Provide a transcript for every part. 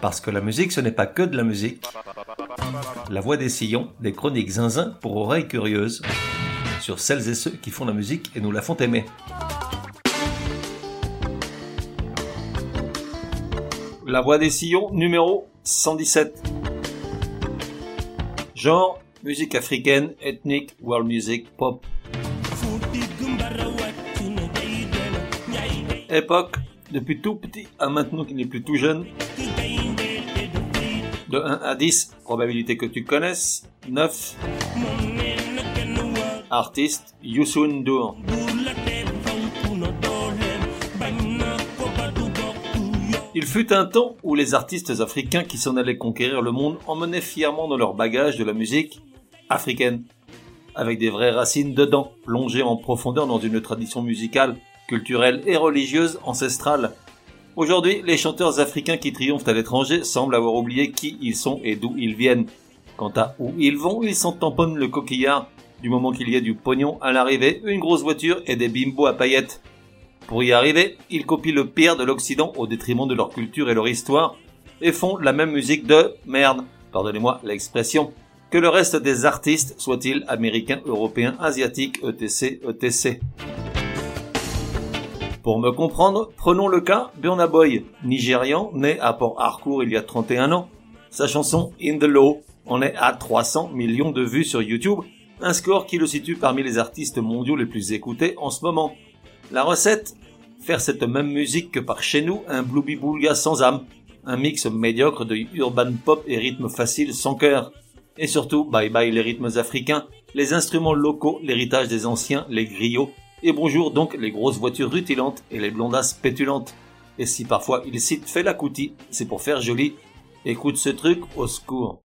Parce que la musique, ce n'est pas que de la musique. La voix des sillons, des chroniques zinzin pour oreilles curieuses, sur celles et ceux qui font la musique et nous la font aimer. La voix des sillons, numéro 117. Genre, musique africaine, ethnique, world music, pop. Époque, depuis tout petit à maintenant qu'il n'est plus tout jeune. De 1 à 10, probabilité que tu connaisses. 9. Artiste, Youssou N'Dour. Il fut un temps où les artistes africains qui s'en allaient conquérir le monde emmenaient fièrement dans leur bagage de la musique africaine, avec des vraies racines dedans, plongées en profondeur dans une tradition musicale, culturelle et religieuse ancestrale. Aujourd'hui, les chanteurs africains qui triomphent à l'étranger semblent avoir oublié qui ils sont et d'où ils viennent. Quant à où ils vont, ils s'en tamponnent le coquillard, du moment qu'il y a du pognon à l'arrivée, une grosse voiture et des bimbos à paillettes. Pour y arriver, ils copient le pire de l'Occident au détriment de leur culture et leur histoire, et font la même musique de merde, pardonnez-moi l'expression, que le reste des artistes, soient-ils américains, européens, asiatiques, etc., etc. Pour me comprendre, prenons le cas Burna Boy, nigérian, né à Port Harcourt il y a 31 ans. Sa chanson In the Law en est à 300 millions de vues sur YouTube, un score qui le situe parmi les artistes mondiaux les plus écoutés en ce moment. La recette Faire cette même musique que par chez nous, un blooby boulga sans âme, un mix médiocre de urban pop et rythmes faciles sans cœur. Et surtout, bye bye les rythmes africains, les instruments locaux, l'héritage des anciens, les griots, et bonjour donc les grosses voitures rutilantes et les blondasses pétulantes. Et si parfois il cite Fela Kuti, c'est pour faire joli. Écoute ce truc au secours.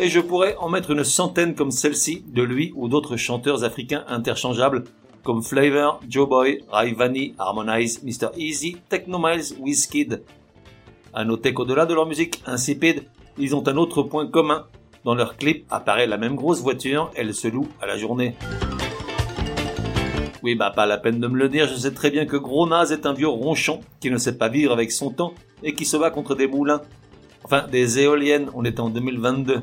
Et je pourrais en mettre une centaine comme celle-ci de lui ou d'autres chanteurs africains interchangeables comme Flavor, Joe Boy, Raivani, Harmonize, Mr. Easy, Technomiles, Wizkid. À noter qu'au-delà de leur musique insipide, ils ont un autre point commun. Dans leur clip apparaît la même grosse voiture, elle se loue à la journée. Oui, bah pas la peine de me le dire, je sais très bien que Gros est un vieux ronchon qui ne sait pas vivre avec son temps et qui se bat contre des moulins. Enfin, des éoliennes, on est en 2022.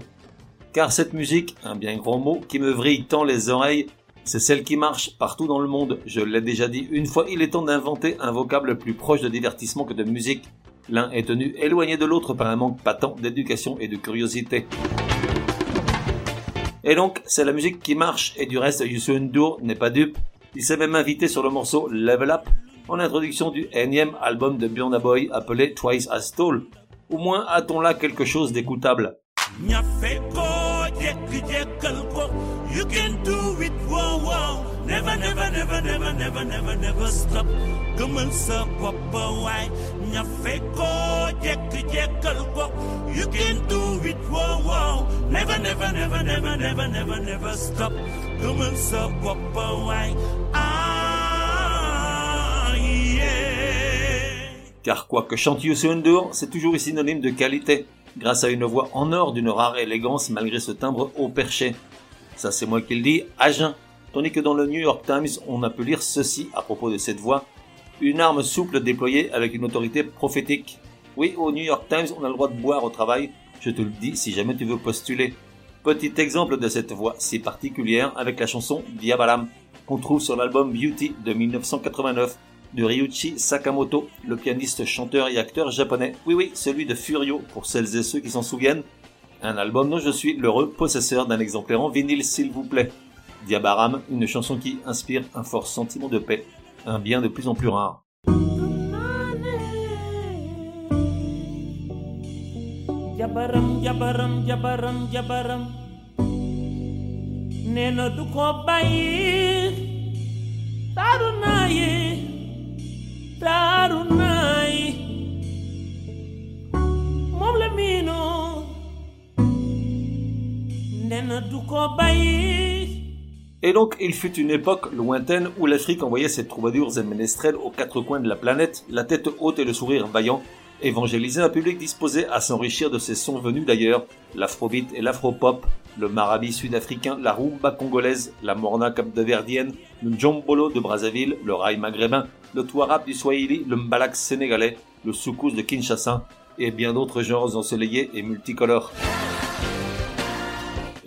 Car cette musique, un bien grand mot, qui me vrille tant les oreilles, c'est celle qui marche partout dans le monde. Je l'ai déjà dit une fois, il est temps d'inventer un vocable plus proche de divertissement que de musique. L'un est tenu éloigné de l'autre par un manque patent d'éducation et de curiosité. Et donc, c'est la musique qui marche, et du reste, Youssou N'Dour n'est pas dupe. Il s'est même invité sur le morceau Level Up, en introduction du énième album de Burna Boy appelé Twice as Tall. Au moins a-t-on là quelque chose d'écoutable? Ah. Car quoi que chante Youssou N'Dour, c'est toujours synonyme de qualité, grâce à une voix en or d'une rare élégance malgré ce timbre haut perché. Ça c'est moi qui le dis, à jeun. Tandis que dans le New York Times, on a pu lire ceci à propos de cette voix. Une arme souple déployée avec une autorité prophétique. Oui, au New York Times, on a le droit de boire au travail. Je te le dis si jamais tu veux postuler. Petit exemple de cette voix si particulière avec la chanson Diabalam, qu'on trouve sur l'album Beauty de 1989 de Ryuichi Sakamoto, le pianiste, chanteur et acteur japonais. Oui, oui, celui de Furio, pour celles et ceux qui s'en souviennent. Un album dont je suis l'heureux possesseur d'un exemplaire en vinyle, s'il vous plaît. Diabaram, une chanson qui inspire un fort sentiment de paix, un bien de plus en plus rare. Jabaram, du. Et donc, il fut une époque lointaine où l'Afrique envoyait ses troubadours et ménestrels aux quatre coins de la planète, la tête haute et le sourire vaillant, évangéliser un public disposé à s'enrichir de ses sons venus d'ailleurs, l'afrobeat et l'afropop, le marabi sud-africain, la rumba congolaise, la morna capverdienne, le djombolo de Brazzaville, le rail maghrébin, le touarab du Swahili, le mbalak sénégalais, le soukous de Kinshasa, et bien d'autres genres ensoleillés et multicolores.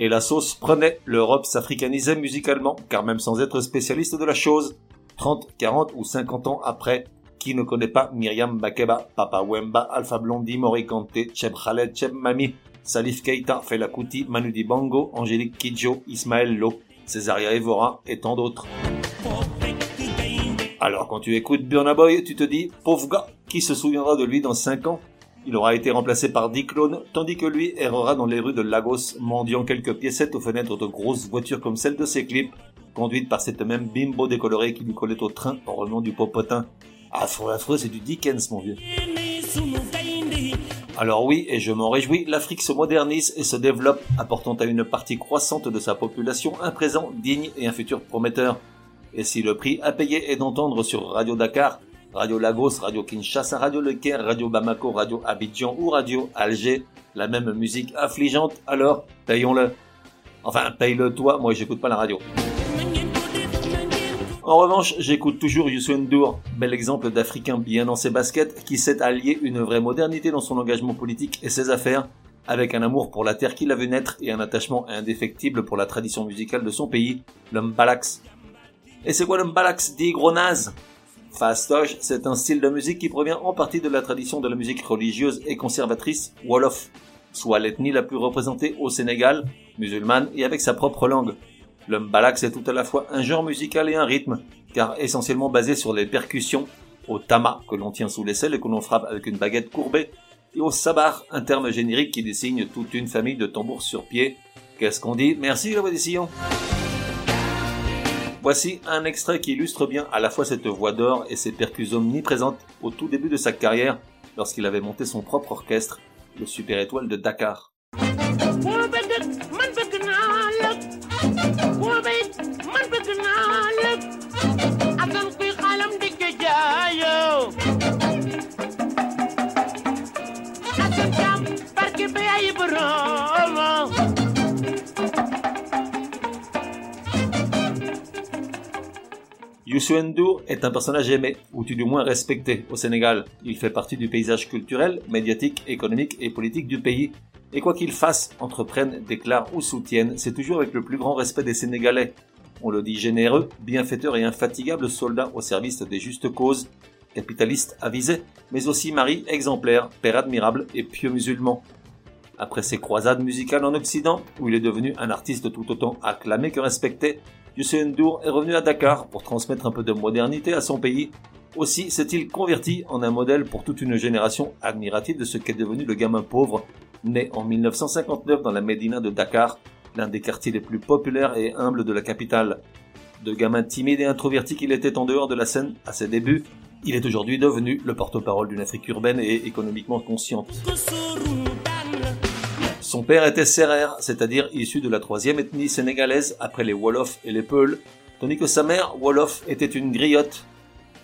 Et la sauce prenait, l'Europe s'africanisait musicalement, car même sans être spécialiste de la chose, 30, 40 ou 50 ans après, qui ne connaît pas Myriam Bakeba, Papa Wemba, Alpha Blondie, Morikante, Cheb Khaled, Cheb Mami, Salif Keita, Fela Kuti, Manu Dibango, Angélique Kidjo, Ismaël Lo, Césaria Evora et tant d'autres. Alors quand tu écoutes Burna Boy, tu te dis, pauvre gars, qui se souviendra de lui dans 5 ans? Il aura été remplacé par Dick Clone, tandis que lui errera dans les rues de Lagos, mendiant quelques piécettes aux fenêtres de grosses voitures comme celles de ses clips, conduites par cette même bimbo décolorée qui lui collait au train en revenant du popotin. Affreux, affreux, c'est du Dickens, mon vieux. Alors oui, et je m'en réjouis, l'Afrique se modernise et se développe, apportant à une partie croissante de sa population un présent digne et un futur prometteur. Et si le prix à payer est d'entendre sur Radio Dakar, Radio Lagos, Radio Kinshasa, Radio Le Caire, Radio Bamako, Radio Abidjan ou Radio Alger, la même musique affligeante, alors payons-le. Enfin, paye-le toi, moi j'écoute pas la radio. En revanche, j'écoute toujours Youssou N'Dour, bel exemple d'Africain bien dans ses baskets, qui sait allier une vraie modernité dans son engagement politique et ses affaires, avec un amour pour la terre qu'il a vu naître et un attachement indéfectible pour la tradition musicale de son pays, le Mbalax. Et c'est quoi le Mbalax, dit gros naze Fastoche, c'est un style de musique qui provient en partie de la tradition de la musique religieuse et conservatrice Wolof, soit l'ethnie la plus représentée au Sénégal, musulmane et avec sa propre langue. Le mbalax est tout à la fois un genre musical et un rythme, car essentiellement basé sur les percussions, au tama que l'on tient sous l'aisselle et que l'on frappe avec une baguette courbée, et au sabar, un terme générique qui désigne toute une famille de tambours sur pied. Qu'est-ce qu'on dit? Merci la voix des sillons Voici un extrait qui illustre bien à la fois cette voix d'or et ses percussions omniprésentes au tout début de sa carrière, lorsqu'il avait monté son propre orchestre, le Super Étoile de Dakar. Youssou N'Dour est un personnage aimé, ou tout du moins respecté, au Sénégal. Il fait partie du paysage culturel, médiatique, économique et politique du pays. Et quoi qu'il fasse, entreprenne, déclare ou soutienne, c'est toujours avec le plus grand respect des Sénégalais. On le dit généreux, bienfaiteur et infatigable soldat au service des justes causes, capitaliste avisé, mais aussi mari exemplaire, père admirable et pieux musulman. Après ses croisades musicales en Occident, où il est devenu un artiste tout autant acclamé que respecté, Youssou N'Dour est revenu à Dakar pour transmettre un peu de modernité à son pays. Aussi s'est-il converti en un modèle pour toute une génération admirative de ce qu'est devenu le gamin pauvre, né en 1959 dans la Médina de Dakar, l'un des quartiers les plus populaires et humbles de la capitale. De gamin timide et introverti qu'il était en dehors de la scène à ses débuts, il est aujourd'hui devenu le porte-parole d'une Afrique urbaine et économiquement consciente. Son père était serrère, c'est-à-dire issu de la troisième ethnie sénégalaise après les Wolofs et les Peuls, tandis que sa mère, Wolof, était une griotte.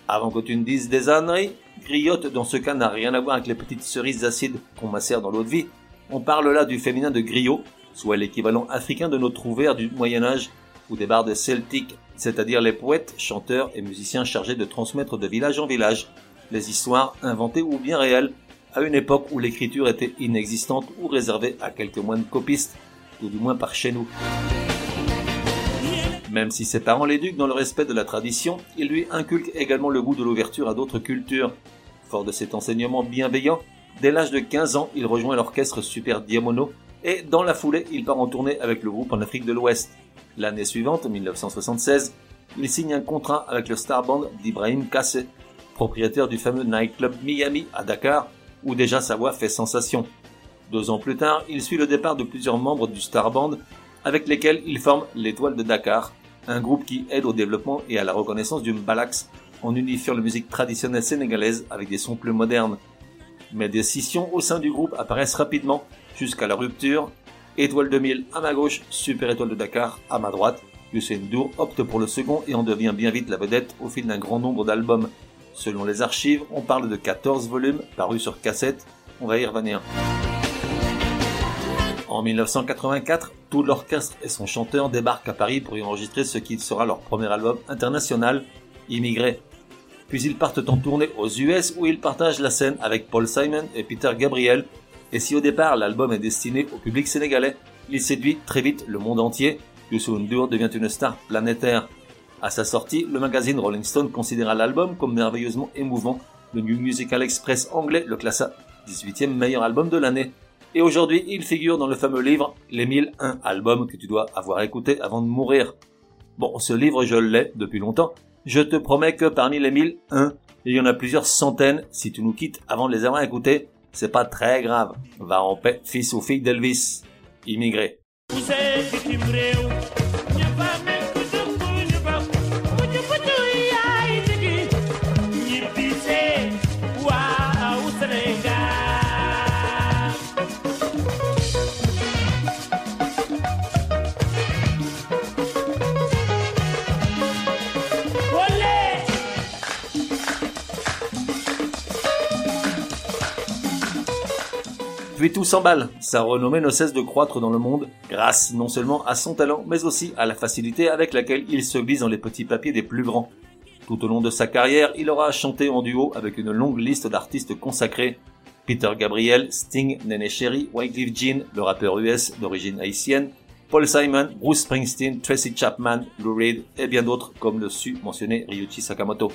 Avant que tu ne dises des âneries, griotte dans ce cas n'a rien à voir avec les petites cerises acides qu'on macère dans l'eau de vie. On parle là du féminin de griot, soit l'équivalent africain de nos trouvères du Moyen-Âge, ou des bardes celtiques, c'est-à-dire les poètes, chanteurs et musiciens chargés de transmettre de village en village les histoires inventées ou bien réelles à une époque où l'écriture était inexistante ou réservée à quelques moines copistes, ou du moins par chez nous. Même si ses parents l'éduquent dans le respect de la tradition, il lui inculque également le goût de l'ouverture à d'autres cultures. Fort de cet enseignement bienveillant, dès l'âge de 15 ans, il rejoint l'orchestre Super Diamono et dans la foulée, il part en tournée avec le groupe en Afrique de l'Ouest. L'année suivante, 1976, il signe un contrat avec le star band d'Ibrahim Kassé, propriétaire du fameux nightclub Miami à Dakar, où déjà sa voix fait sensation. Deux ans plus tard, il suit le départ de plusieurs membres du Star Band, avec lesquels il forme l'Étoile de Dakar, un groupe qui aide au développement et à la reconnaissance du mbalax en unifiant la musique traditionnelle sénégalaise avec des sons plus modernes. Mais des scissions au sein du groupe apparaissent rapidement jusqu'à la rupture. Étoile 2000 à ma gauche, Super Étoile de Dakar à ma droite, Usain Dur opte pour le second et en devient bien vite la vedette au fil d'un grand nombre d'albums. Selon les archives, on parle de 14 volumes parus sur cassette, on va y revenir. En 1984, tout l'orchestre et son chanteur débarquent à Paris pour y enregistrer ce qui sera leur premier album international, Immigré. Puis ils partent en tournée aux US où ils partagent la scène avec Paul Simon et Peter Gabriel. Et si au départ l'album est destiné au public sénégalais, il séduit très vite le monde entier. Youssou N'Dour devient une star planétaire. À sa sortie, le magazine Rolling Stone considéra l'album comme merveilleusement émouvant. Le New Musical Express anglais le classa 18e meilleur album de l'année. Et aujourd'hui, il figure dans le fameux livre Les 1001 albums que tu dois avoir écouté avant de mourir. Bon, ce livre, je l'ai depuis longtemps. Je te promets que parmi les 1001, il y en a plusieurs centaines. Si tu nous quittes avant de les avoir écoutés, c'est pas très grave. Va en paix, fils ou fille d'Elvis. Immigré. Tout s'emballe, sa renommée ne cesse de croître dans le monde, grâce non seulement à son talent, mais aussi à la facilité avec laquelle il se glisse dans les petits papiers des plus grands. Tout au long de sa carrière, il aura chanté en duo avec une longue liste d'artistes consacrés. Peter Gabriel, Sting, Nene Cherry, Wycliffe Jean, le rappeur US d'origine haïtienne, Paul Simon, Bruce Springsteen, Tracy Chapman, Lou Reed et bien d'autres comme le su mentionné Ryuichi Sakamoto.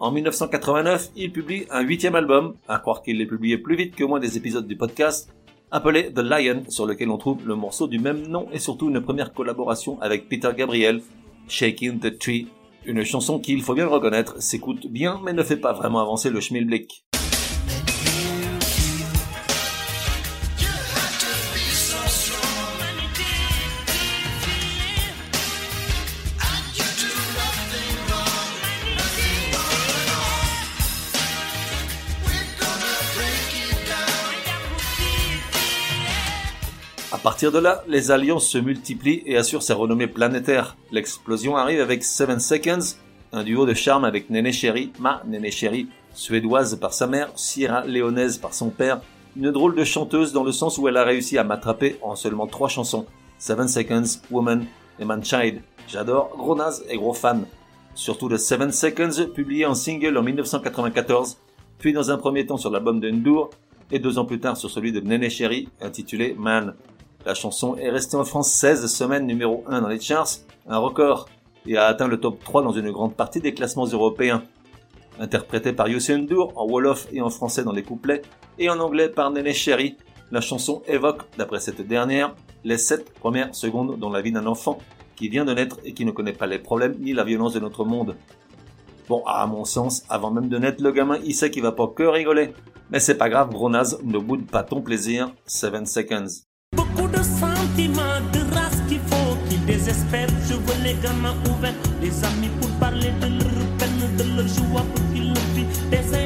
En 1989, il publie un huitième album, à croire qu'il l'ait publié plus vite que moins des épisodes du podcast, appelé The Lion, sur lequel on trouve le morceau du même nom et surtout une première collaboration avec Peter Gabriel, Shaking the Tree, une chanson qui, il faut bien le reconnaître, s'écoute bien mais ne fait pas vraiment avancer le schmilblick. À partir de là, les alliances se multiplient et assurent sa renommée planétaire. L'explosion arrive avec Seven Seconds, un duo de charme avec Nene Cherry, ma Nene Cherry, suédoise par sa mère, Sierra Léonaise par son père, une drôle de chanteuse dans le sens où elle a réussi à m'attraper en seulement trois chansons. Seven Seconds, Woman et Manchild. J'adore, gros naze et gros fan. Surtout de Seven Seconds, publié en single en 1994, puis dans un premier temps sur l'album de Ndour, et deux ans plus tard sur celui de Nene Cherry, intitulé Man. La chanson est restée en France 16 semaines numéro 1 dans les charts, un record, et a atteint le top 3 dans une grande partie des classements européens. Interprétée par Youssou N'Dour en Wolof et en français dans les couplets, et en anglais par Nene Cherry, la chanson évoque, d'après cette dernière, les 7 premières secondes dans la vie d'un enfant qui vient de naître et qui ne connaît pas les problèmes ni la violence de notre monde. Bon, à mon sens, avant même de naître, le gamin, il sait qu'il va pas que rigoler. Mais c'est pas grave, gros naze, ne boude pas ton plaisir. 7 seconds. Qui désespèrent. Je veux les gamins ouverts, les amis pour parler de leur peine, de leur joie pour qu'ils le vivent.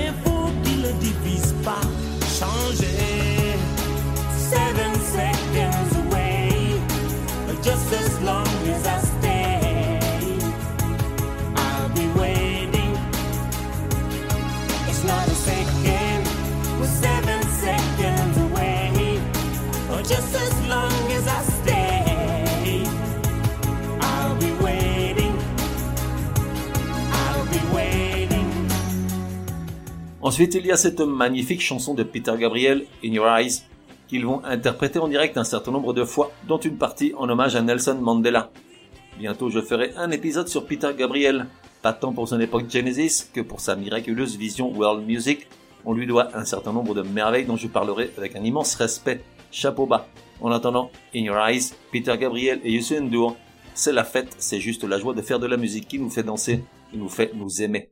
Ensuite, il y a cette magnifique chanson de Peter Gabriel, In Your Eyes, qu'ils vont interpréter en direct un certain nombre de fois, dont une partie en hommage à Nelson Mandela. Bientôt, je ferai un épisode sur Peter Gabriel, pas tant pour son époque Genesis que pour sa miraculeuse vision world music. On lui doit un certain nombre de merveilles dont je parlerai avec un immense respect. Chapeau bas. En attendant, In Your Eyes, Peter Gabriel et Youssou N'Dour, c'est la fête, c'est juste la joie de faire de la musique qui nous fait danser, qui nous fait nous aimer.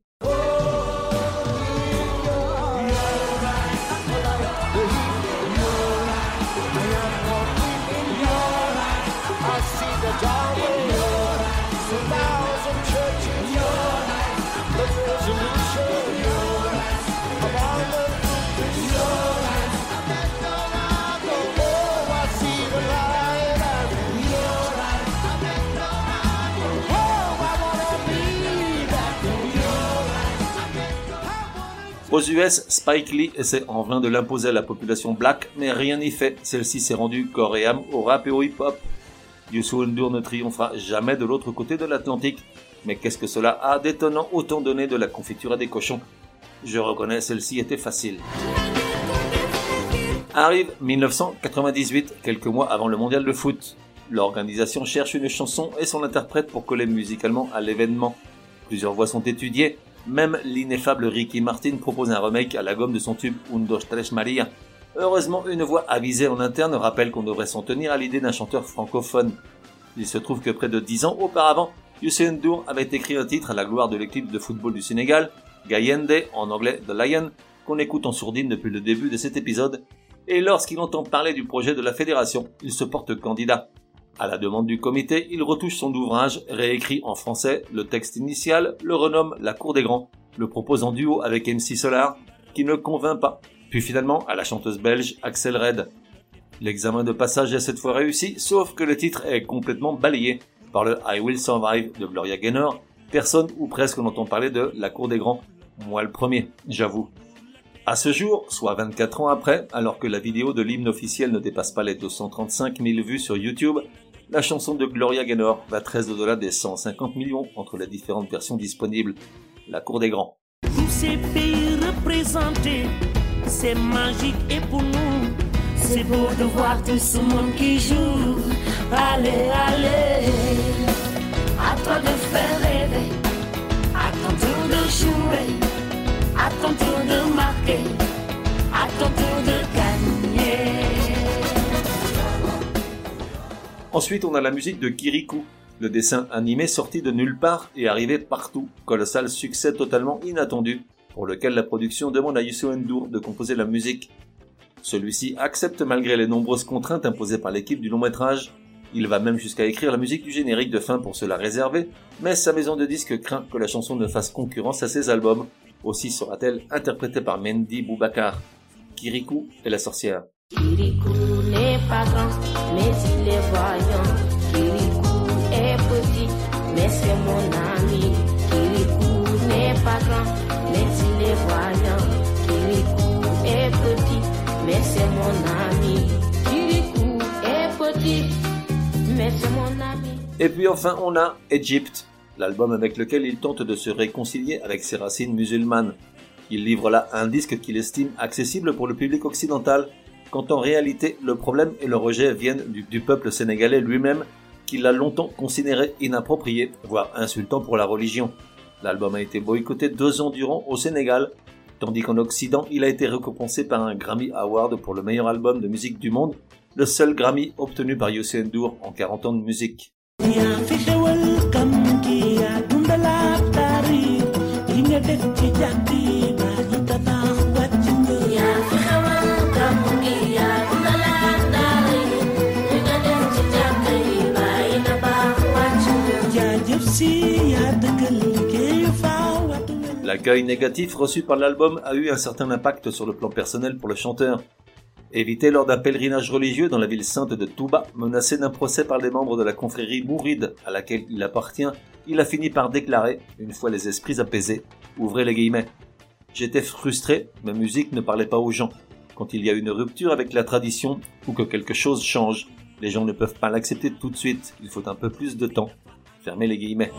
Aux US, Spike Lee essaie en vain de l'imposer à la population black, mais rien n'y fait. Celle-ci s'est rendue corps et âme au rap et au hip-hop. Youssou N'Dour ne triomphera jamais de l'autre côté de l'Atlantique. Mais qu'est-ce que cela a d'étonnant autant donné de la confiture à des cochons? Je reconnais, celle-ci était facile. Arrive 1998, quelques mois avant le mondial de foot. L'organisation cherche une chanson et son interprète pour coller musicalement à l'événement. Plusieurs voix sont étudiées, même l'ineffable Ricky Martin propose un remake à la gomme de son tube Un dos tres Maria. Heureusement, une voix avisée en interne rappelle qu'on devrait s'en tenir à l'idée d'un chanteur francophone. Il se trouve que près de dix ans auparavant, Youssef N'Dour avait écrit un titre à la gloire de l'équipe de football du Sénégal, Gayende, en anglais The Lion, qu'on écoute en sourdine depuis le début de cet épisode, et lorsqu'il entend parler du projet de la fédération, il se porte candidat. À la demande du comité, il retouche son ouvrage, réécrit en français le texte initial, le renomme La Cour des Grands, le propose en duo avec MC Solar, qui ne convainc pas, puis finalement à la chanteuse belge Axel Red. L'examen de passage est cette fois réussi, sauf que le titre est complètement balayé par le I Will Survive de Gloria Gaynor. Personne ou presque n'entend parler de La Cour des Grands. Moi le premier, j'avoue. À ce jour, soit 24 ans après, alors que la vidéo de l'hymne officiel ne dépasse pas les 235 000 vues sur YouTube, la chanson de Gloria Gaynor va très au-delà des 150 millions entre les différentes versions disponibles. La Cour des Grands. Tous ces pays représentés, c'est magique et pour nous, c'est beau de voir tout ce monde qui joue. Allez, allez, à toi de faire rêver, Ensuite, on a la musique de Kirikou, le dessin animé sorti de nulle part et arrivé partout. Colossal succès totalement inattendu, pour lequel la production demande à Youssou N'Dour de composer la musique. Celui-ci accepte malgré les nombreuses contraintes imposées par l'équipe du long métrage. Il va même jusqu'à écrire la musique du générique de fin pour se la réserver, mais sa maison de disques craint que la chanson ne fasse concurrence à ses albums. Aussi sera-t-elle interprétée par Mendy Boubacar. Kirikou est la sorcière. Et puis enfin, on a Egypt, l'album avec lequel il tente de se réconcilier avec ses racines musulmanes. Il livre là un disque qu'il estime accessible pour le public occidental, quand en réalité le problème et le rejet viennent du, peuple sénégalais lui-même, qu'il a longtemps considéré inapproprié, voire insultant pour la religion. L'album a été boycotté deux ans durant au Sénégal, tandis qu'en Occident, il a été récompensé par un Grammy Award pour le meilleur album de musique du monde, le seul Grammy obtenu par Youssou N'Dour en 40 ans de musique. L'accueil négatif reçu par l'album a eu un certain impact sur le plan personnel pour le chanteur. Évité lors d'un pèlerinage religieux dans la ville sainte de Touba, menacé d'un procès par des membres de la confrérie mouride à laquelle il appartient, il a fini par déclarer, une fois les esprits apaisés, ouvrez les guillemets. J'étais frustré, ma musique ne parlait pas aux gens. Quand il y a une rupture avec la tradition ou que quelque chose change, les gens ne peuvent pas l'accepter tout de suite, il faut un peu plus de temps. Fermez les guillemets.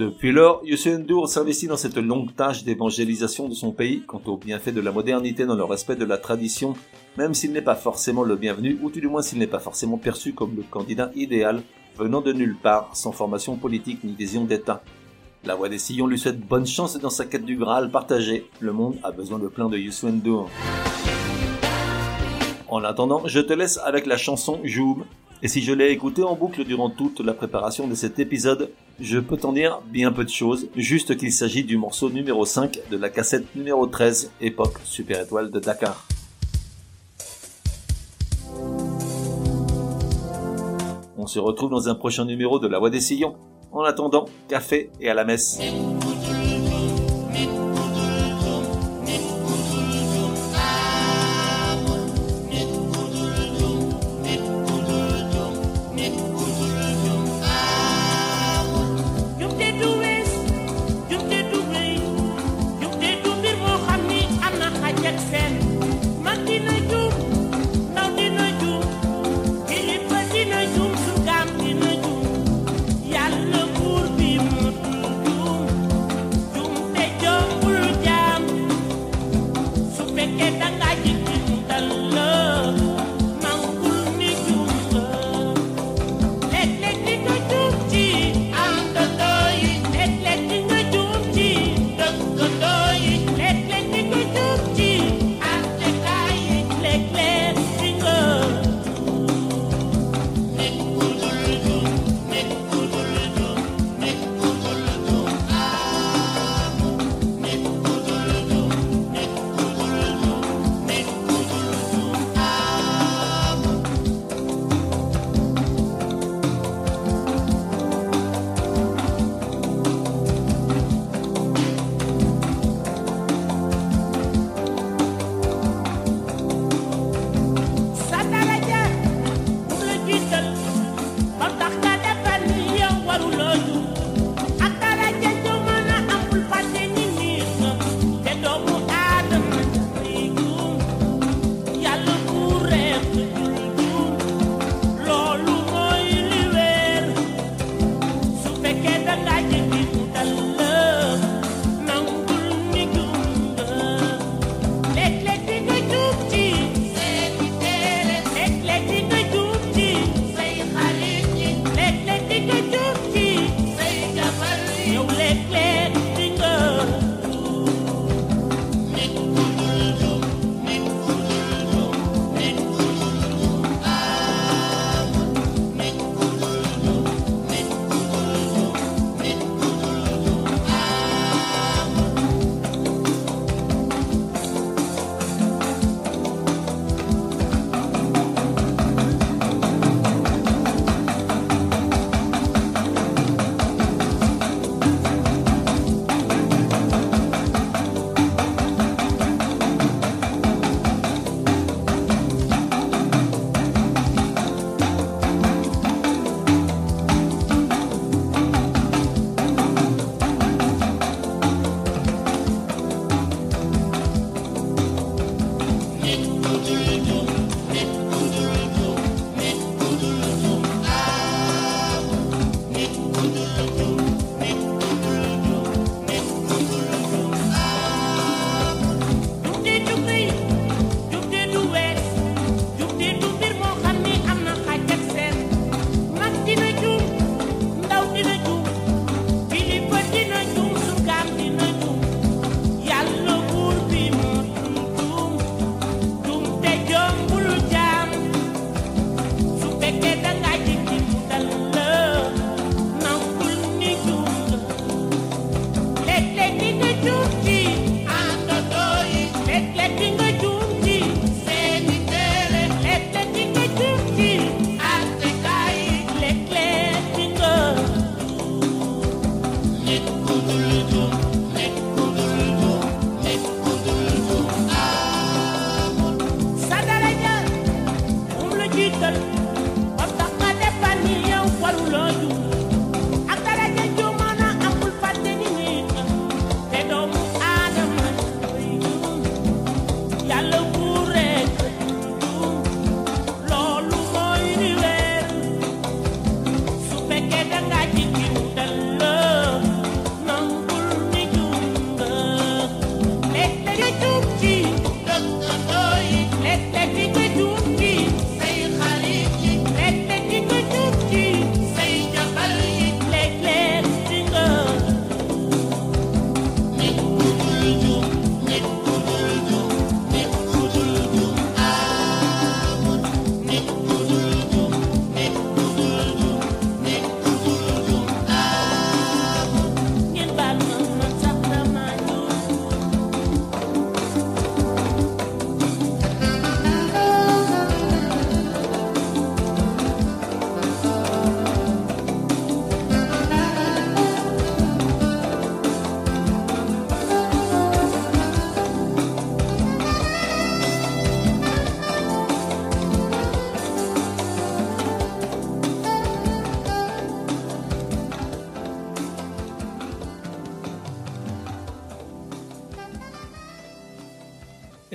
Depuis lors, Youssou N'Dour s'investit dans cette longue tâche d'évangélisation de son pays quant au bienfait de la modernité dans le respect de la tradition, même s'il n'est pas forcément le bienvenu, ou tout du moins s'il n'est pas forcément perçu comme le candidat idéal, venant de nulle part, sans formation politique ni vision d'État. La voix des sillons lui souhaite bonne chance dans sa quête du Graal partagée. Le monde a besoin de plein de Youssou N'Dour. En attendant, je te laisse avec la chanson Joum. Et si je l'ai écouté en boucle durant toute la préparation de cet épisode, je peux t'en dire bien peu de choses, juste qu'il s'agit du morceau numéro 5 de la cassette numéro 13, époque Super Étoile de Dakar. On se retrouve dans un prochain numéro de La Voix des Sillons. En attendant, café et à la messe. que